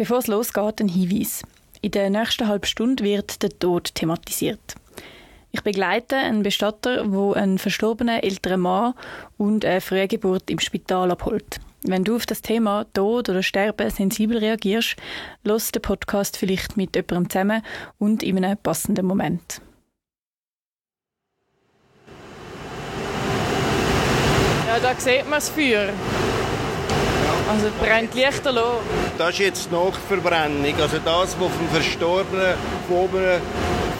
Bevor es losgeht, ein Hinweis. In der nächsten halben Stunde wird der Tod thematisiert. Ich begleite einen Bestatter, der einen verstorbenen älteren Mann und eine Frühgeburt im Spital abholt. Wenn du auf das Thema Tod oder Sterben sensibel reagierst, los den Podcast vielleicht mit jemandem zusammen und in einem passenden Moment. Ja, da sieht man das Feuer. Also brennt lichterloh. Das ist jetzt Nachverbrennung. Also das, was vom Verstorbenen von oben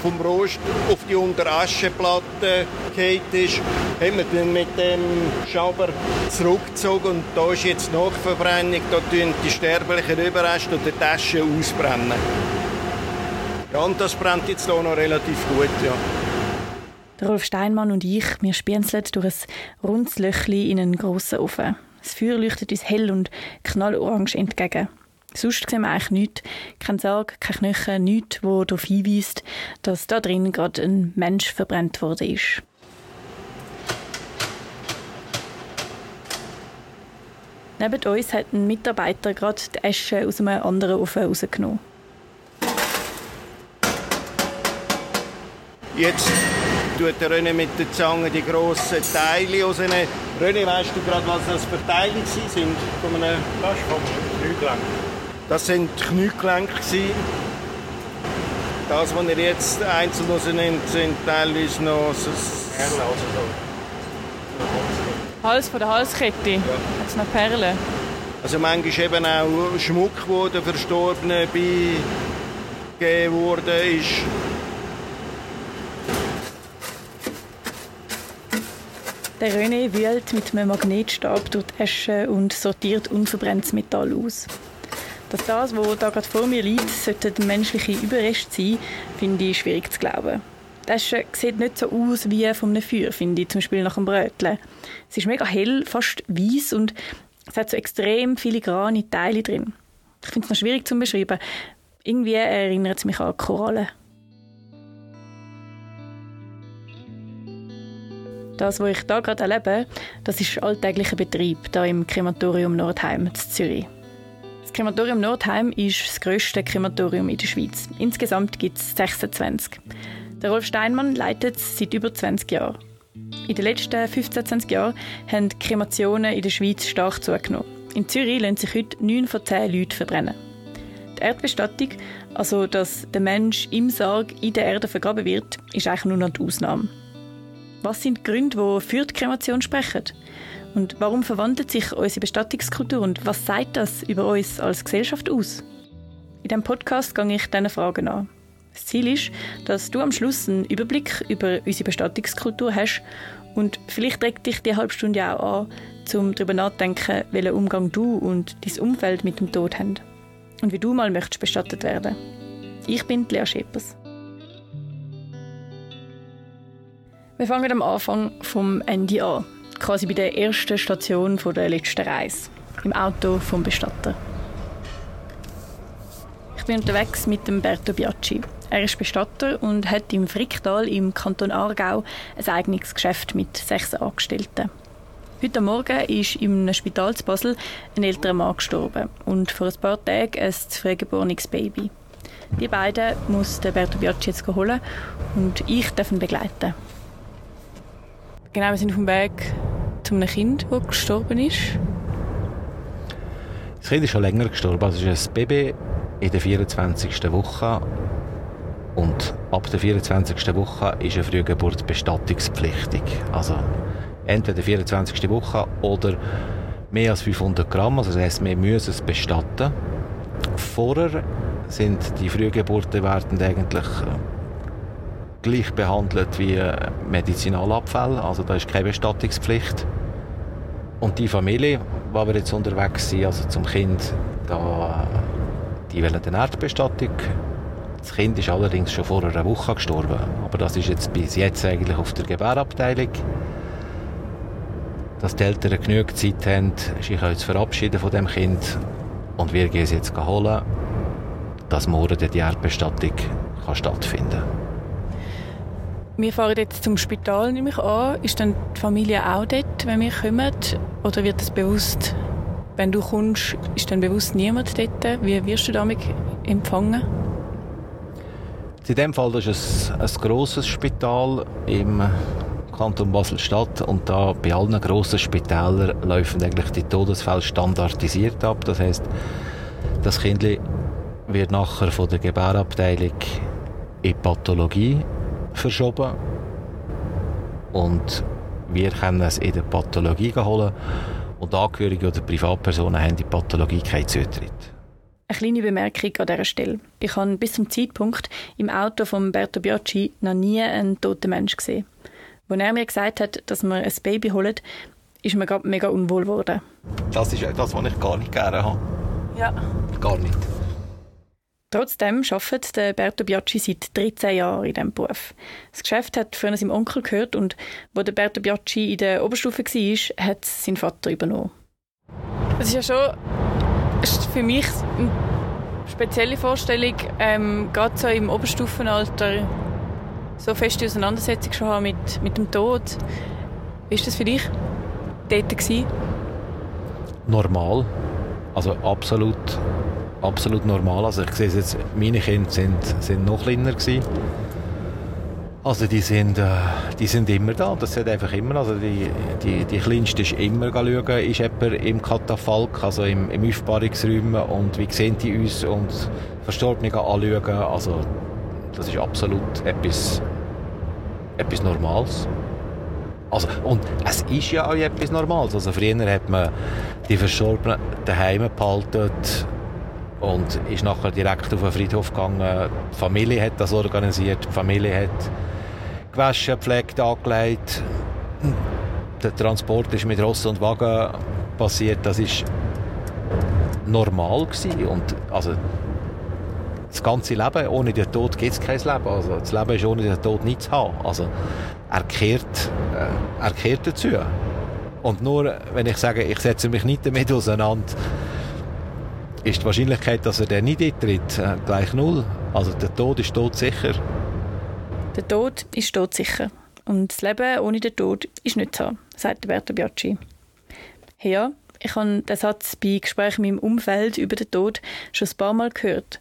vom Rost auf die Unteraschenplatte gefallen ist, haben wir mit dem Schaber zurückgezogen und da ist jetzt Nachverbrennung. Da tun die sterblichen Überreste und die Taschen ausbrennen. Ja, und das brennt jetzt hier noch relativ gut, ja. Rolf Steinmann und ich, wir spienzeln durch ein rundes Löchli in einen grossen Ofen. Das Feuer leuchtet uns hell und knallorange entgegen. Sonst sehen wir eigentlich nichts. Kein Sarg, kein Knochen, nichts, wo darauf hinweist, dass da drin gerade ein Mensch verbrannt worden ist. Neben uns hat ein Mitarbeiter gerade die Asche aus einem anderen Ofen rausgenommen. Jetzt tut der René mit der Zange die grossen Teile rausnehmen. René, weißt du gerade, was das für Teile sind? Von einem das Kniegelenk. Das sind die Kniegelenke. Das, was ihr jetzt einzeln rausnimmt, sind teilweise noch so Perlen, also so. Hals von der Halskette. Ja. Hat noch Perlen. Also manchmal eben auch Schmuck, wo der Verstorbenen beigegeben wurde, ist. Der René wühlt mit einem Magnetstab durch die Asche und sortiert unverbrenntes Metall aus. Dass das, was da gerade vor mir liegt, sollte ein menschlicher Überrest sein, finde ich schwierig zu glauben. Die Asche sieht nicht so aus wie von einem Feuer, finde ich, zum Beispiel nach einem Brötchen. Es ist mega hell, fast weiß und es hat so extrem filigrane Teile drin. Ich finde es noch schwierig zu beschreiben. Irgendwie erinnert es mich an Korallen. Das, was ich hier gerade erlebe, das ist alltäglicher Betrieb hier im Krematorium Nordheim in Zürich. Das Krematorium Nordheim ist das grösste Krematorium in der Schweiz. Insgesamt gibt es 26. Der Rolf Steinmann leitet es seit über 20 Jahren. In den letzten 15, 20 Jahren haben die Kremationen in der Schweiz stark zugenommen. In Zürich lassen sich heute 9 von 10 Leuten verbrennen. Die Erdbestattung, also dass der Mensch im Sarg in der Erde vergraben wird, ist eigentlich nur noch die Ausnahme. Was sind die Gründe, die für die Kremation sprechen? Und warum verwandelt sich unsere Bestattungskultur und was sagt das über uns als Gesellschaft aus? In diesem Podcast gehe ich diesen Fragen an. Das Ziel ist, dass du am Schluss einen Überblick über unsere Bestattungskultur hast und vielleicht regt dich die halbe Stunde auch an, um darüber nachzudenken, welchen Umgang du und dein Umfeld mit dem Tod haben und wie du mal möchtest bestattet werden. Ich bin Lea Schepers. Wir fangen am Anfang vom Ende an, quasi bei der ersten Station der letzten Reise, im Auto vom Bestatter. Ich bin unterwegs mit dem Berto Biacci. Er ist Bestatter und hat im Fricktal im Kanton Aargau ein eigenes Geschäft mit sechs Angestellten. Heute Morgen ist im Spital zu Basel ein älterer Mann gestorben und vor ein paar Tagen ein frühgeborenes Baby. Die beiden muss der Berto Biacci jetzt holen und ich darf ihn begleiten. Genau, wir sind auf dem Weg zu einem Kind, das gestorben ist. Das Kind ist schon länger gestorben. Also es ist ein Baby in der 24. Woche. Und ab der 24. Woche ist eine Frühgeburt bestattungspflichtig. Also entweder 24. Woche oder mehr als 500 Gramm. Also das heisst, wir müssen es bestatten. Vorher sind die Frühgeburten werden eigentlich äh, gleich behandelt wie Medizinalabfälle, also da ist keine Bestattungspflicht. Und die Familie, wo wir jetzt unterwegs sind, also zum Kind, da, die wollen eine Erdbestattung. Das Kind ist allerdings schon vor einer Woche gestorben, aber das ist jetzt bis jetzt eigentlich auf der Gebärabteilung. Dass die Eltern genügend Zeit haben, sich zu verabschieden von dem Kind und wir gehen es jetzt holen, dass morgen die Erdbestattung kann stattfinden kann. Wir fahren jetzt zum Spital, nehme ich an. Ist dann die Familie auch dort, wenn wir kommen? Oder wird das bewusst wenn du kommst, ist dann bewusst niemand dort. Wie wirst du damit empfangen? In diesem Fall ist es ein grosses Spital im Kanton Basel-Stadt und da bei allen grossen Spitälern laufen eigentlich die Todesfälle standardisiert ab. Das heißt, das Kind wird nachher von der Gebärabteilung in Pathologie verschoben und wir können es in der Pathologie holen und Angehörige oder Privatpersonen haben die Pathologie keinen Zutritt. Eine kleine Bemerkung an dieser Stelle. Ich habe bis zum Zeitpunkt im Auto von Berto Biaggi noch nie einen toten Menschen gesehen. Als er mir gesagt hat, dass wir ein Baby holen, ist mir gerade mega unwohl geworden. Das ist etwas, was ich gar nicht gerne habe. Ja. Gar nicht. Trotzdem arbeitet der Berto Biaggi seit 13 Jahren in diesem Beruf. Das Geschäft hat früher seinem Onkel gehört und wo der Berto Biaggi in der Oberstufe war, hat sein Vater übernommen. Es ist ja schon ist für mich eine spezielle Vorstellung, ähm, gerade so im Oberstufenalter so feste Auseinandersetzung schon haben mit, mit dem Tod. Wie war das für dich dort? Gewesen? Normal. Also absolut absolut normal. Also ich sehe es jetzt, meine Kinder sind, sind noch kleiner gewesen. Also die sind, äh, die sind immer da, das sind einfach immer, also die, die, die Kleinste ist immer schauen, ist jemand im Katafalk, also im, im Aufbahrungsraum und wie sehen die uns und Verstorbene anschauen, also das ist absolut etwas, etwas Normales. Also, und es ist ja auch etwas Normales, also früher hat man die Verstorbenen daheim behalten, und ist nachher direkt auf den Friedhof gegangen. Die Familie hat das organisiert, die Familie hat gewaschen, gepflegt, angelegt. Der Transport ist mit Ross und Wagen passiert. Das ist normal gewesen. und also das ganze Leben ohne den Tod gibt es kein Leben. Also das Leben ist ohne den Tod nicht zu haben. Also er kehrt, äh, er kehrt dazu. Und nur, wenn ich sage, ich setze mich nicht damit auseinander, ist die Wahrscheinlichkeit, dass er dann nicht eintritt, äh, gleich null. Also der Tod ist todsicher. Der Tod ist todsicher. Und das Leben ohne den Tod ist nicht so, sagt Berto Biaggi. Ja, ich habe den Satz bei Gesprächen in meinem Umfeld über den Tod schon ein paar Mal gehört.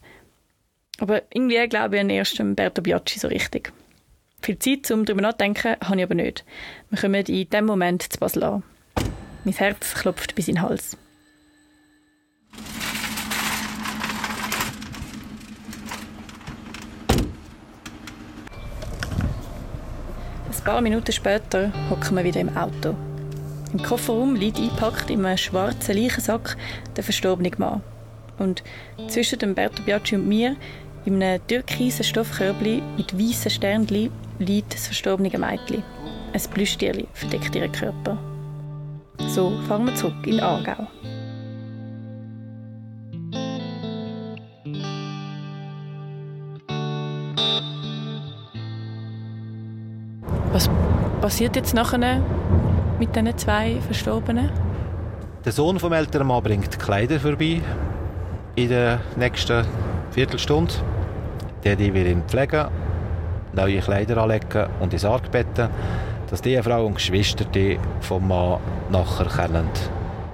Aber irgendwie glaube ich an erst Berto Biaggi so richtig. Viel Zeit, um darüber nachzudenken, habe ich aber nicht. Wir kommen in diesem Moment zu Basel an. Mein Herz klopft bis in den Hals. Ein paar Minuten später hocken wir wieder im Auto. Im Kofferraum liegt eingepackt in einem schwarzen Leichensack der verstorbene Mann. Und zwischen dem Berto Biaggi und mir, in einem türkisen Stoffkörbli mit weißen Sternchen, liegt das verstorbene Mädchen. Ein Plüschtierli verdeckt ihren Körper. So fahren wir zurück in Aargau. Passiert jetzt nachher mit diesen zwei Verstorbenen? Der Sohn vom älteren Mann bringt Kleider vorbei in der nächsten Viertelstunde. Die will ihn pflegen, neue Kleider anlegen und ins Sarg betten, dass die Frau und Geschwister vom Mann nachher können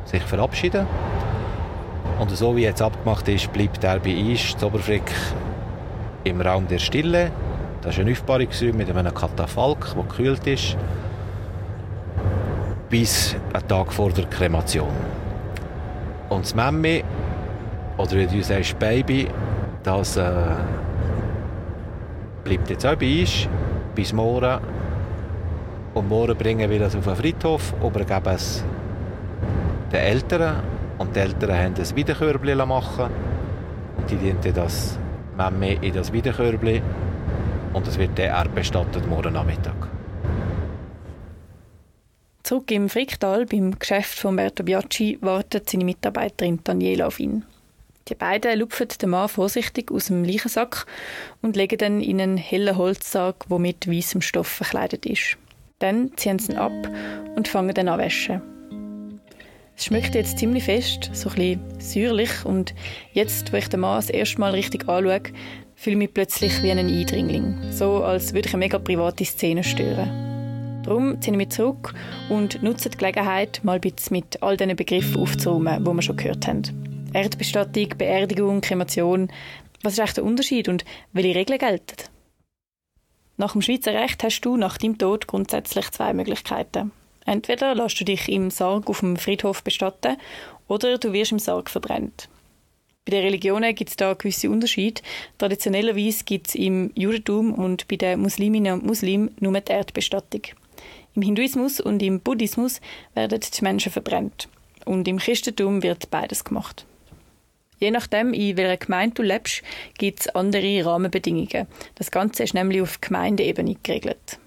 sich verabschieden Und so wie jetzt abgemacht ist, bleibt er bei uns, Oberfrick, im Raum der Stille das ist ein Aufbahrungsraum mit einem Katafalk, der gekühlt ist, bis einen Tag vor der Kremation. Und das Mami, oder wie du sagst, Baby, das äh, bleibt jetzt auch bei uns bis morgen. Und morgen bringen wir das auf den Friedhof, übergeben es den Eltern. Und die Eltern haben ein Wiederkörbchen machen Und die dienen das Mami in das Wiederkörbchen und es wird der bestattet morgen Nachmittag. Zurück im Fricktal, beim Geschäft von Berto Biaggi, wartet seine Mitarbeiterin Daniela auf ihn. Die beiden lupfen den Mann vorsichtig aus dem Leichensack und legen dann in einen hellen Holzsack, der mit weißem Stoff verkleidet ist. Dann ziehen sie ihn ab und fangen dann an waschen. Es schmeckt jetzt ziemlich fest, so ein bisschen säuerlich und jetzt, wo ich den Mann das erste Mal richtig anschaue, fühle mich plötzlich wie ein Eindringling. So, als würde ich eine mega private Szene stören. Darum ziehen wir zurück und nutzen die Gelegenheit, mal ein mit all diesen Begriffen aufzuräumen, die wir schon gehört haben. Erdbestattung, Beerdigung, Kremation. Was ist eigentlich der Unterschied und welche Regeln gelten? Nach dem Schweizer Recht hast du nach deinem Tod grundsätzlich zwei Möglichkeiten. Entweder lässt du dich im Sarg auf dem Friedhof bestatten oder du wirst im Sarg verbrennt. Bei den Religionen gibt es da gewisse Unterschiede. Traditionellerweise gibt es im Judentum und bei den Musliminnen und Muslimen nur die Erdbestattung. Im Hinduismus und im Buddhismus werden die Menschen verbrennt. Und im Christentum wird beides gemacht. Je nachdem, in welcher Gemeinde du lebst, gibt es andere Rahmenbedingungen. Das Ganze ist nämlich auf Gemeindeebene geregelt.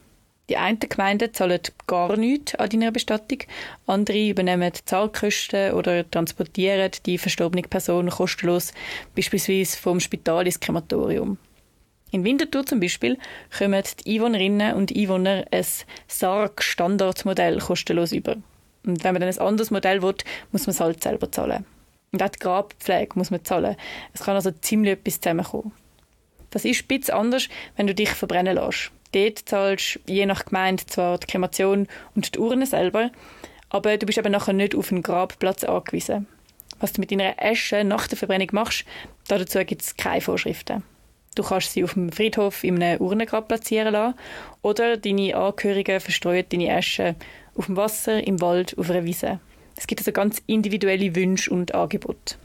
Die einen Gemeinden zahlen gar nichts an deiner Bestattung, andere übernehmen die Zahlkosten oder transportieren die verstorbene Person kostenlos, beispielsweise vom Spital ins Krematorium. In Winterthur zum Beispiel kommen die Einwohnerinnen und Einwohner ein Sarg-Standardmodell kostenlos über. Und wenn man dann ein anderes Modell will, muss man es halt selber zahlen. Und auch die Grabpflege muss man zahlen. Es kann also ziemlich etwas zusammenkommen. Das ist ein bisschen anders, wenn du dich verbrennen lässt. Dort zahlst du je nach Gemeinde zwar die Kremation und die Urne selber, aber du bist eben nachher nicht auf einen Grabplatz angewiesen. Was du mit deiner Asche nach der Verbrennung machst, dazu gibt es keine Vorschriften. Du kannst sie auf dem Friedhof in einem Urnengrab platzieren lassen oder deine Angehörigen verstreuen deine Asche auf dem Wasser, im Wald, auf einer Wiese. Es gibt also ganz individuelle Wünsche und Angebote.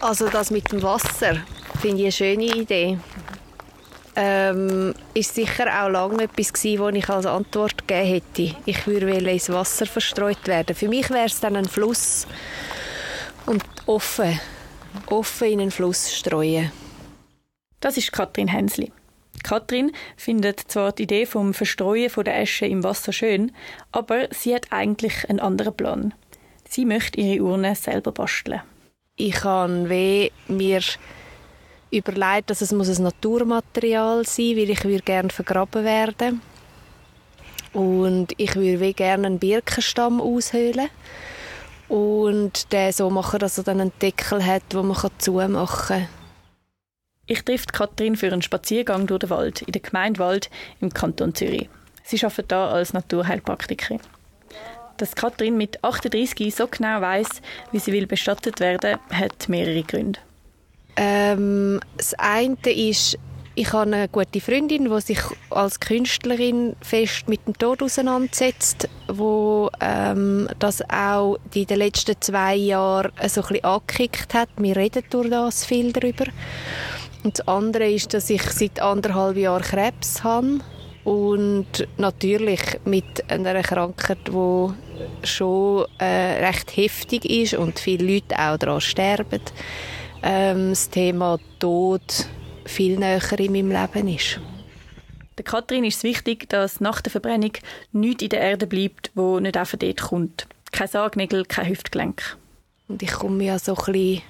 Also das mit dem Wasser finde ich eine schöne Idee. Ähm, ist sicher auch lange etwas gewesen, wo ich als Antwort gegeben hätte. Ich würde ins Wasser verstreut werden. Für mich wäre es dann ein Fluss und offen, offen in einen Fluss streuen. Das ist Katrin Hensli. Katrin findet zwar die Idee vom Verstreuen der Asche im Wasser schön, aber sie hat eigentlich einen anderen Plan. Sie möchte ihre Urne selber basteln. Ich habe mir überlegt, dass es ein Naturmaterial sein muss, weil ich würde gerne vergraben werden und ich würde gerne einen Birkenstamm aushöhlen und den so machen, dass er dann einen Deckel hat, wo man zumachen kann. Ich treffe Katrin für einen Spaziergang durch den Wald, in der Gemeinde Wald im Kanton Zürich. Sie arbeitet hier als Naturheilpraktikerin. Dass Katrin mit 38 so genau weiß, wie sie will bestattet werden, hat mehrere Gründe. Ähm, das eine ist, ich habe eine gute Freundin, die sich als Künstlerin fest mit dem Tod auseinandersetzt, wo ähm, das auch in den letzten zwei Jahren so ein angekickt hat. Wir reden durch das viel darüber. Und das andere ist, dass ich seit anderthalb Jahren Krebs habe und natürlich mit einer Krankheit, die schon äh, recht heftig ist und viele Leute auch daran sterben, ähm, das Thema Tod viel näher in meinem Leben ist. Der Kathrin ist es wichtig, dass nach der Verbrennung nichts in der Erde bleibt, wo nicht einfach dort kommt. Kein Sargnägel, kein Hüftgelenk. Und ich komme ja so ein bisschen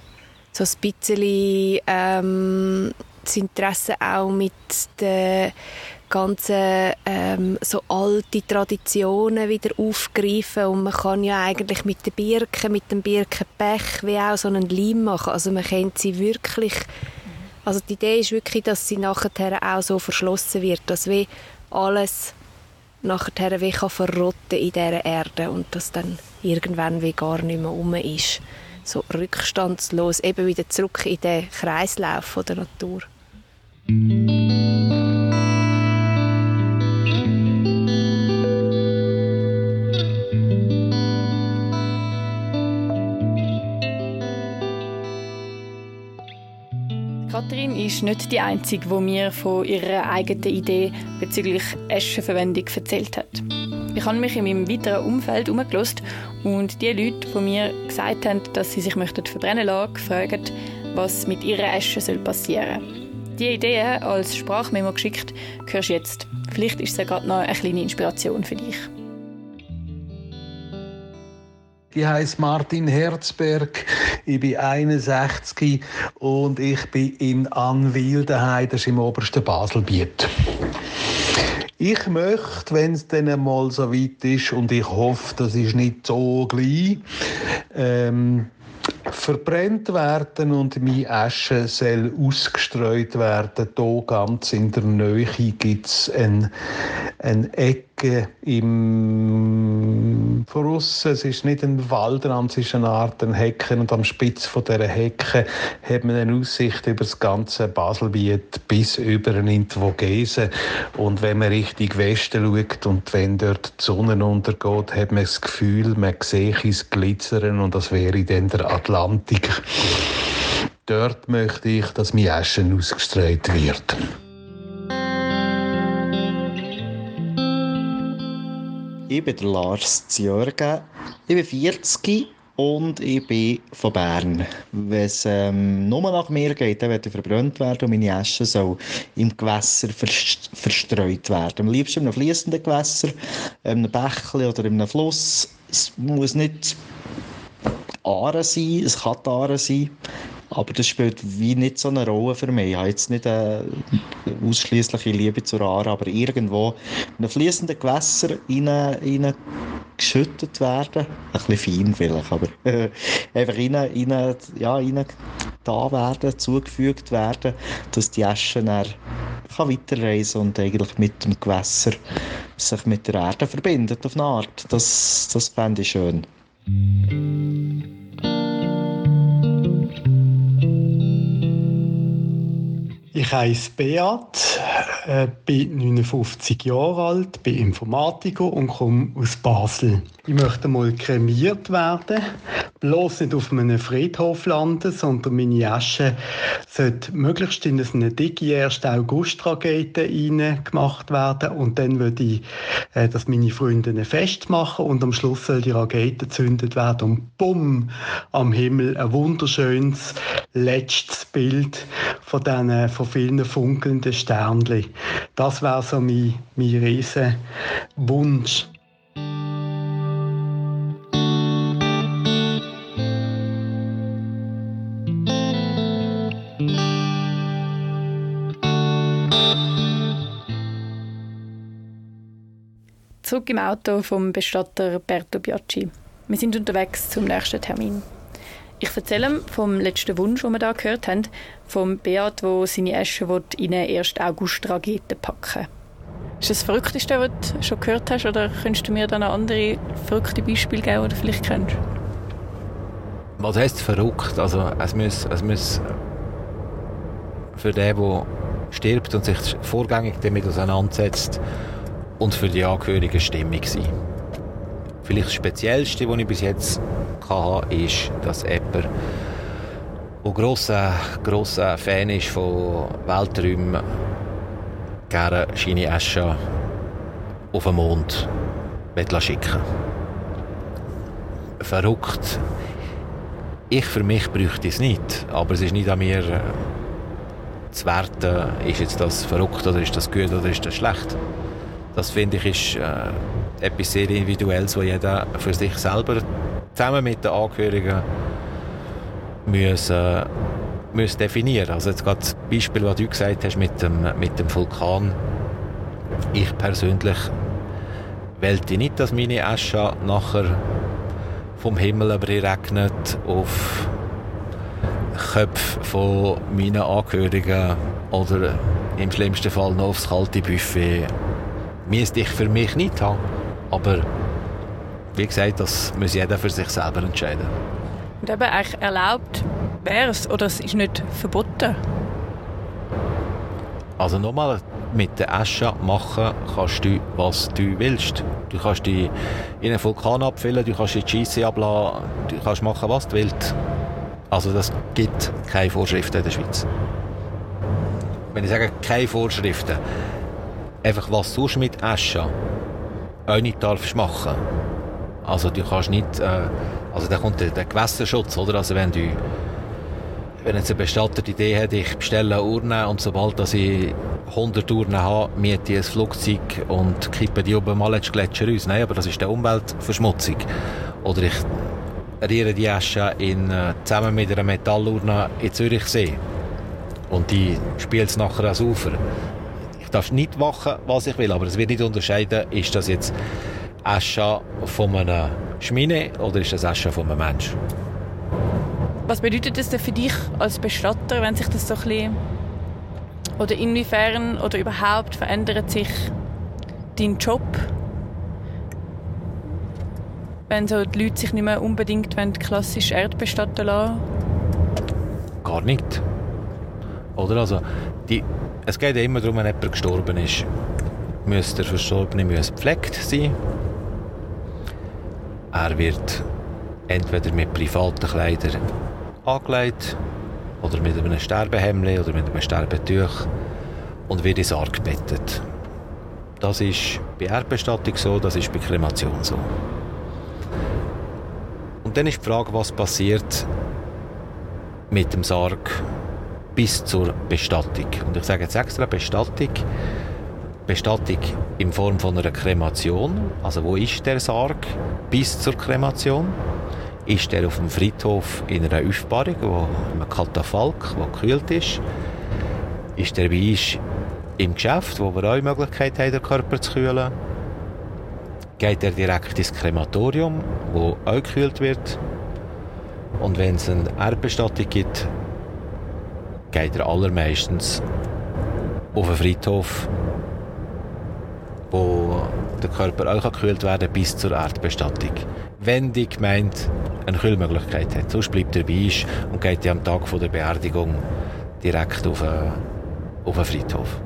so ein bisschen ähm, das Interesse auch mit den ganzen ähm, so alte Traditionen wieder aufgreifen und man kann ja eigentlich mit den Birken, mit dem Birkenpech wie auch so einen Leim machen. Also man kennt sie wirklich, also die Idee ist wirklich, dass sie nachher auch so verschlossen wird, dass wie alles nachher wie kann verrotten in dieser Erde und dass dann irgendwann wie gar nicht mehr um ist so rückstandslos eben wieder zurück in den Kreislauf der Natur. Kathrin ist nicht die Einzige, die mir von ihrer eigenen Idee bezüglich Aschenverwendung erzählt hat. Ich habe mich in meinem weiteren Umfeld umgelost und die Leute, die mir gesagt haben, dass sie sich möchten verbrennen lassen, gefragt, was mit ihrer Asche passieren soll. Die Idee als Sprachmemo geschickt, hörst du jetzt. Vielleicht ist es ja gerade noch eine kleine Inspiration für dich. Ich heiße Martin Herzberg, ich bin 61 und ich bin in Anwil das ist im obersten Baselbiet. Ich möchte, wenn es dann einmal so weit ist, und ich hoffe, das ist nicht so gleich, ähm, verbrennt werden und meine Asche soll ausgestreut werden. Hier ganz in der Nähe gibt es eine, eine Ecke im Voraus. Es ist nicht ein Waldrand, es ist eine Art ein Hecken und am Spitz von dieser Hecke hat man eine Aussicht über das ganze Baselbiet bis über die Vogesen. Und wenn man Richtung Westen schaut und wenn dort die Sonne untergeht, hat man das Gefühl, man sehe es glitzern und das wäre dann der Atlantik. Dort möchte ich, dass mein Aschen ausgestreut wird. Ich bin der Lars Zjörgen. Ich bin 40 und ich bin von Bern. Wenn es ähm, nur nach mir geht, dann werde ich verbrannt werden und meine Asche soll im Gewässer verstreut werden. Am liebsten in einem fließenden Gewässer, in einem Bächli oder in einem Fluss. Es muss nicht Aare sein, es kann Aare sein. Aber das spielt wie nicht so eine Rolle für mich. Ich habe jetzt nicht eine ausschließliche Liebe zur Aare, aber irgendwo in einem fließenden Gewässer rein geschüttet werden. Ein bisschen fein vielleicht, aber äh, einfach rein, rein, ja, rein da werden, zugefügt werden, dass die Asche dann kann weiterreisen und eigentlich mit dem Gewässer sich mit der Erde verbindet auf eine Art. Das, das fände ich schön. Ich heiße Beat, äh, bin 59 Jahre alt, bin Informatiker und komme aus Basel. Ich möchte mal kremiert werden, bloß nicht auf einem Friedhof landen, sondern meine Asche sollte möglichst in eine dicke 1. August-Tragete gemacht werden und dann würde ich, äh, dass meine Freunde ein Fest machen und am Schluss soll die Rakete gezündet werden und bumm, am Himmel ein wunderschönes letztes Bild von diesen, von vielen funkelnden Sternchen. Das wäre so mein, mein riesen Wunsch. Zurück im Auto vom Bestatter Berto Biaggi. Wir sind unterwegs zum nächsten Termin. Ich erzähle vom letzten Wunsch, den wir da gehört haben, vom Beat, wo seine Asche in eine 1. August-Rakete packen Ist das das Verrückteste, was du schon gehört hast? Oder könntest du mir dann noch andere verrückte Beispiele geben, die du vielleicht kennst? Was heisst verrückt? Also, es muss, es muss für den, der stirbt und sich vorgängig damit auseinandersetzt, und für die Angehörigen Stimmung sein. Vielleicht das Speziellste, was ich bis jetzt hatte, ist, dass jemand, der grosser, grosser Fan ist von Welträumen, gerne seine Asche auf den Mond schicken Verrückt. Ich für mich bräuchte es nicht, aber es ist nicht an mir zu werten, ist jetzt das verrückt oder ist das gut oder ist das schlecht. Das finde ich ist äh, etwas sehr Individuelles, was jeder für sich selber zusammen mit den Angehörigen muss, äh, muss definieren. Also das Beispiel, was du gesagt hast mit dem, mit dem Vulkan. Ich persönlich wollte nicht, dass meine Asche nachher vom Himmel regnet auf Köpfe von meinen Angehörigen oder im schlimmsten Fall noch aufs kalte Buffet müsste ich für mich nicht haben. Aber wie gesagt, das muss jeder für sich selber entscheiden. Und eben eigentlich erlaubt wäre es oder es ist nicht verboten? Also nochmal, mit der Asche machen kannst du, was du willst. Du kannst die in einen Vulkan abfüllen, du kannst die Scheisse abladen, du kannst machen, was du willst. Also das gibt keine Vorschriften in der Schweiz. Wenn ich sage, keine Vorschriften, einfach was sonst mit Asche auch nicht darfst machen. Also du kannst nicht, äh, also da kommt der, der Gewässerschutz, oder? Also wenn du, wenn jetzt ein Bestatter die Idee hat, ich bestelle Urne und sobald dass ich 100 Urnen habe, miete ich ein Flugzeug und kippe die oben mal ins Gletscher raus. Nein, aber das ist eine Umweltverschmutzung. Oder ich riere die Asche in, äh, zusammen mit einer Metallurne in Zürichsee und die spielt es nachher ans Ufer. Ich darf nicht machen, was ich will, aber es wird nicht unterscheiden, ist das jetzt Asche von einem Schmine oder ist das Asche von einem Menschen. Was bedeutet das denn für dich als Bestatter, wenn sich das so ein bisschen oder inwiefern oder überhaupt verändert sich dein Job, wenn so die Leute sich nicht mehr unbedingt klassisch erdbestatten lassen? Gar nicht. Oder also, die, es geht immer darum, wenn jemand gestorben ist, muss der Verstorbene muss gepflegt sein. Er wird entweder mit privaten Kleidern angelegt oder mit einem Sterbehemd oder mit einem Sterbetuch und wird in Sarg gebettet. Das ist bei Erdbestattung so, das ist bei Kremation so. Und dann ist die Frage, was passiert mit dem Sarg bis zur Bestattung. Und ich sage jetzt extra Bestattung. Bestattung in Form von einer Kremation. Also wo ist der Sarg bis zur Kremation? Ist der auf dem Friedhof in einer Aufbahrung, wo ein Katafalk, wo gekühlt ist? Ist der bei uns im Geschäft, wo wir auch die Möglichkeit haben, den Körper zu kühlen? Geht er direkt ins Krematorium, wo auch gekühlt wird? Und wenn es eine Erdbestattung gibt, geht er allermeistens auf einen Friedhof, wo der Körper auch gekühlt werden kann, bis zur Erdbestattung. Wenn die Gemeinde eine Kühlmöglichkeit hat. Sonst bleibt er bei uns und geht am Tag der Beerdigung direkt auf einen, Friedhof.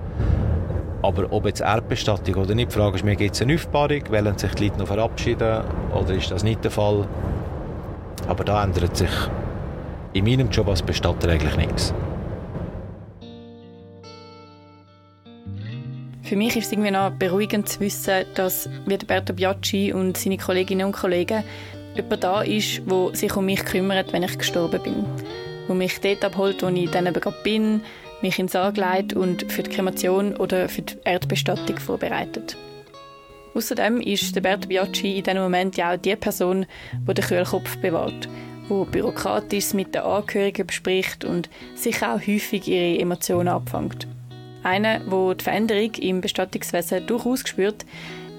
Aber ob jetzt Erdbestattung oder nicht, die Frage ist mir, gibt es eine Aufbahrung, wollen sich die Leute noch verabschieden oder ist das nicht der Fall? Aber da ändert sich in meinem Job als Bestatter eigentlich nichts. Für mich ist es irgendwie noch beruhigend zu wissen, dass Berto Biaggi und seine Kolleginnen und Kollegen jemand da ist, der sich um mich kümmert, wenn ich gestorben bin. Der mich dort abholt, wo ich dann eben bin, mich ins Sarg leitet und für die Kremation oder für die Erdbestattung vorbereitet. Außerdem ist der Berto Biaggi in diesem Moment ja auch die Person, die den Kühlkopf bewahrt, wo bürokratisch mit den Angehörigen bespricht und sich auch häufig ihre Emotionen abfängt. Einer, der die Veränderung im Bestattungswesen durchaus spürt,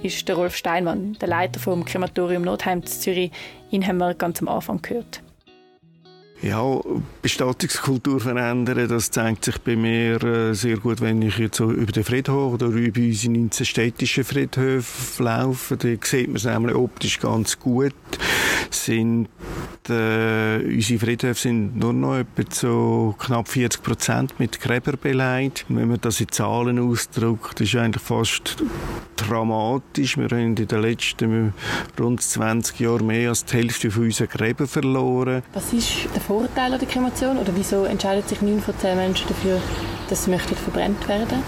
ist der Rolf Steinmann, der Leiter vom Krematorium Nordheim Zürich. Ihn haben wir ganz am Anfang gehört. Ja, Bestattungskultur verändern, das zeigt sich bei mir äh, sehr gut, wenn ich jetzt so über den Friedhof oder über unsere 19 städtischen Friedhöfe laufe. Da sieht man es nämlich optisch ganz gut. Sind, äh, unsere Friedhöfe sind nur noch etwa so knapp 40 Prozent mit Gräber beleidigt. Wenn man das in Zahlen ausdrückt, ist eigentlich fast dramatisch. Wir haben in den letzten rund 20 Jahren mehr als die Hälfte von unseren Gräbern verloren. Was ist der Vorteil an der Kremation? Oder wieso entscheiden sich neun von zehn Menschen dafür, dass sie möchten verbrennt werden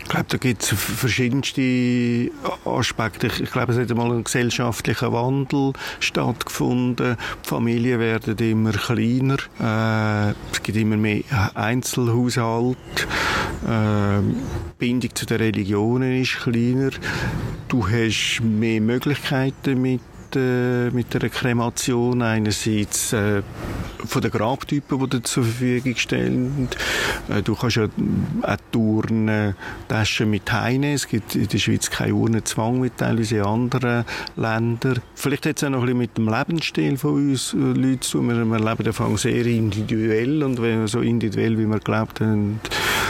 ich glaube, da gibt es verschiedenste Aspekte. Ich glaube, es hat einmal ein gesellschaftlicher Wandel stattgefunden. Die Familien werden immer kleiner. Äh, es gibt immer mehr Einzelhaushalte. Äh, Bindung zu den Religionen ist kleiner. Du hast mehr Möglichkeiten mit äh, mit der Kremation. Einerseits äh, von den Grabtypen, die dir zur Verfügung stehen. Äh, du kannst ja auch Turnen, Taschen mit Heine. Es gibt in der Schweiz keinen Urnenzwang wie teilweise in anderen Ländern. Vielleicht hat es auch noch ein bisschen mit dem Lebensstil von uns äh, Leuten zu tun. Wir, leben Anfang sehr individuell und wenn so individuell, wie wir glaubt haben,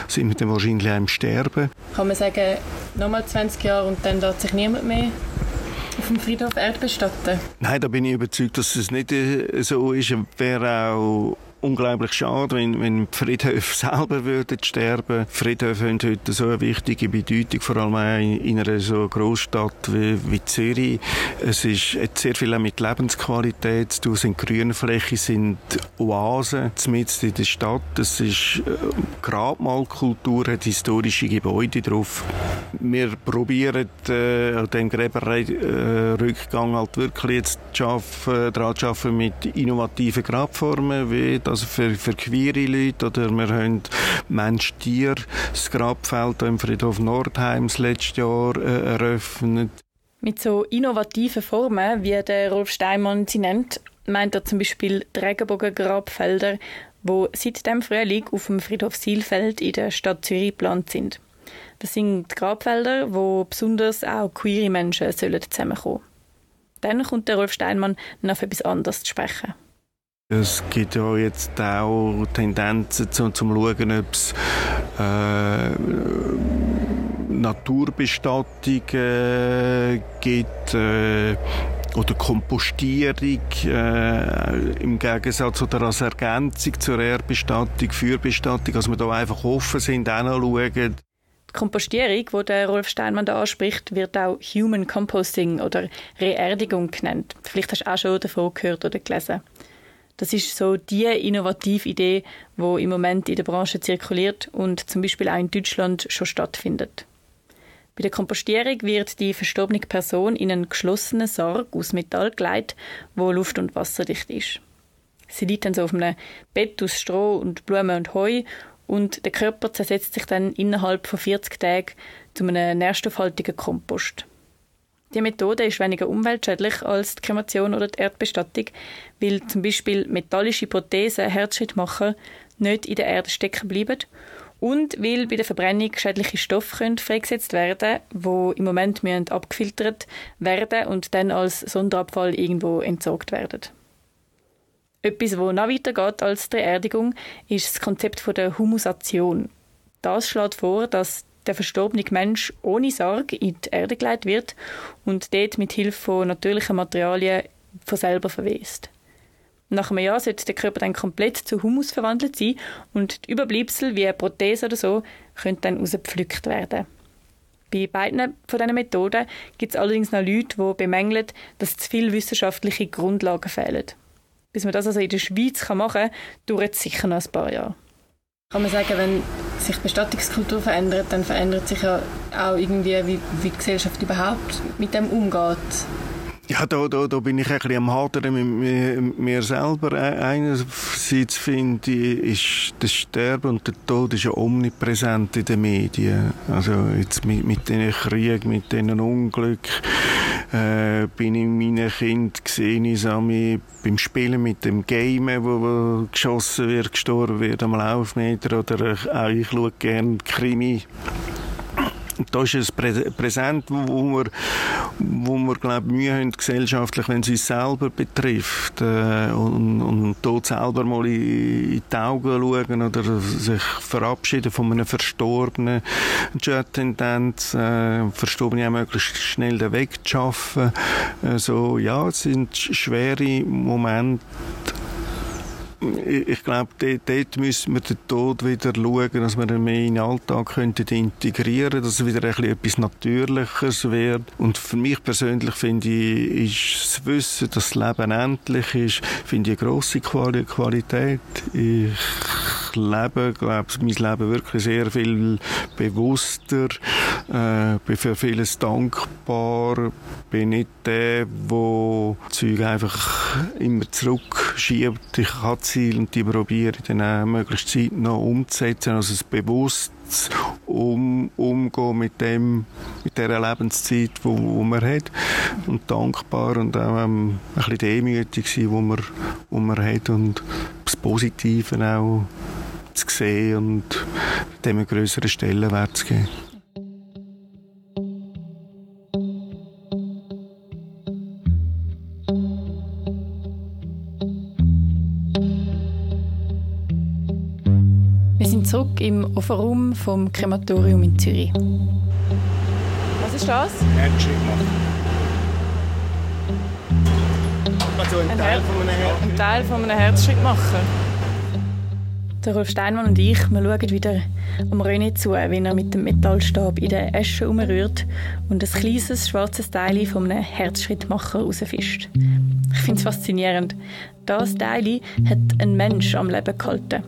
sind wir dann wahrscheinlich im Sterben. Kann man sagen, nochmal 20 Jahre und dann darf sich niemand mehr auf dem Friedhof erdbestatten? Nein, da bin ich überzeugt, dass es nicht äh, so ist. Wäre auch unglaublich schade, wenn, wenn Friedhöfe selber würden sterben. Friedhöfe haben heute so eine wichtige Bedeutung, vor allem auch in, in einer so Großstadt wie, wie Zürich. Es ist sehr viel mit Lebensqualität zu tun. Grünflächen, sind Oasen mitten in der Stadt. Es ist äh, Grabmalkultur, hat historische Gebäude drauf. Wir probieren äh, an dem Gräberrückgang halt wirklich jetzt zu arbeiten, daran zu arbeiten mit innovativen Grabformen, wie also für, für queere Leute. Oder wir haben Mensch-Tier, das Grabfeld im Friedhof Nordheim das letzte Jahr äh, eröffnet. Mit so innovativen Formen, wie der Rolf Steinmann sie nennt, meint er zum Beispiel die Regenbogen-Grabfelder, die seit dem Frühling auf dem Friedhof Sielfeld in der Stadt Zürich geplant sind. Das sind Grabfelder, wo besonders auch queere Menschen zusammenkommen sollen. Dann kommt der Rolf Steinmann noch auf etwas anderes zu sprechen. Es gibt ja jetzt auch Tendenzen zum, zum Schauen, ob es äh, Naturbestattungen gibt äh, oder Kompostierung äh, im Gegensatz oder als Ergänzung zur Erdbestattung, Fürbestattung, dass wir da einfach offen sind, auch noch schauen. Die Kompostierung, die der Rolf Steinmann da anspricht, wird auch Human Composting oder Reerdigung genannt. Vielleicht hast du auch schon davon gehört oder gelesen. Das ist so die innovative Idee, die im Moment in der Branche zirkuliert und zum Beispiel auch in Deutschland schon stattfindet. Bei der Kompostierung wird die verstorbene Person in einen geschlossenen Sarg aus Metall gelegt, wo luft- und wasserdicht ist. Sie liegt dann so auf einem Bett aus Stroh und Blumen und Heu und der Körper zersetzt sich dann innerhalb von 40 Tagen zu einem nährstoffhaltigen Kompost. Die Methode ist weniger umweltschädlich als die Kremation oder die Erdbestattung, weil zum Beispiel metallische Prothesen, Herzschrittmacher, nicht in der Erde stecken bleiben und weil bei der Verbrennung schädliche Stoffe können freigesetzt werden wo im Moment müssen abgefiltert werden und dann als Sonderabfall irgendwo entsorgt werden. Etwas, das noch weiter geht als die Erdigung, ist das Konzept der Humusation. Das schlägt vor, dass der verstorbene Mensch ohne Sarg in die Erde gelegt wird und dort mit Hilfe von natürlichen Materialien von selber verwest. Nach einem Jahr sollte der Körper dann komplett zu Humus verwandelt sein und die Überbleibsel wie eine Prothese oder so können dann rausgepflückt werden. Bei beiden von diesen Methoden gibt es allerdings noch Leute, die bemängeln, dass zu viele wissenschaftliche Grundlagen fehlen. Bis man das also in der Schweiz machen kann, dauert es sicher noch ein paar Jahre. Kann man sagen, wenn sich die Bestattungskultur verändert, dann verändert sich ja auch irgendwie, wie, wie die Gesellschaft überhaupt mit dem umgeht. Ja, da, da, da bin ich ein bisschen am Hadern mit mir, mir selber. Einerseits finde ich, ist das Sterben und der Tod ist ja omnipräsent in den Medien. Also jetzt mit, mit diesen Kriegen, mit diesen Unglück äh, bin ich meinen Kind gesehen, ich mich beim Spielen mit dem Game, wo, wo geschossen wird, gestorben wird am Laufmeter oder auch ich schaue gerne Krimi da ist es präsent, wo wir, wo wir glaub, Mühe haben gesellschaftlich, wenn es uns selber betrifft äh, und, und dort selber mal in, in die Augen schauen oder sich verabschieden von einem Verstorbenen. Die Tendenz, äh, Verstorbene auch möglichst schnell wegzuschaffen. Äh, so, ja, es sind schwere Momente ich glaube, dort, müssen wir den Tod wieder schauen, dass wir ihn mehr in den Alltag könnten integrieren dass es wieder ein bisschen etwas Natürliches wird. Und für mich persönlich finde ich, ist das Wissen, dass das Leben endlich ist, finde ich eine grosse Qualität. Ich lebe, glaube mein Leben wirklich sehr viel bewusster, äh, bin für vieles dankbar, bin nicht der, der Zeug einfach immer zurückschiebt. Ich habe Ziele und die probiere ich dann auch möglichst zeitnah umzusetzen, also es bewusst um, umgehen mit dem, mit der Lebenszeit, wo man hat und dankbar und auch ähm, ein bisschen demütig sein, wo man, wo man hat und das Positive auch zu sehen und dem einen größeren Stellenwert zu geben. Zurück im Offerraum vom Krematorium in Zürich. Was ist das? Also ein, Teil von einem Herzschritt. Ein Teil von einem Herzschrittmacher. Der Rolf Steinmann und ich wir schauen wieder am René zu, wie er mit dem Metallstab in der Asche umrührt und ein kleines schwarzes Teil von einem Herzschrittmacher rausfischt. Ich finde es faszinierend. Das Teil hat ein Mensch am Leben gehalten.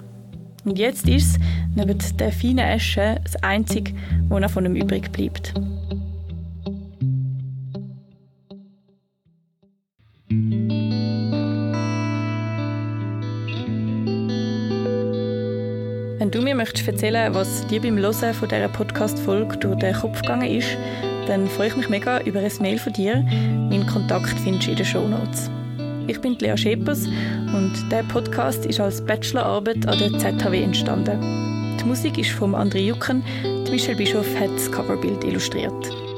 Und jetzt ist es, neben der feinen Asche, das Einzige, was noch von ihm übrig bleibt. Wenn du mir möchtest erzählen, was dir beim Hören von dieser Podcast-Folge durch den Kopf gegangen ist, dann freue ich mich mega über ein Mail von dir. Meinen Kontakt findest du in den Show Notes. Ich bin Lea Schepers und der Podcast ist als Bachelorarbeit an der ZHW entstanden. Die Musik ist von André Jucken, die Michelle Bischoff hat das Coverbild illustriert.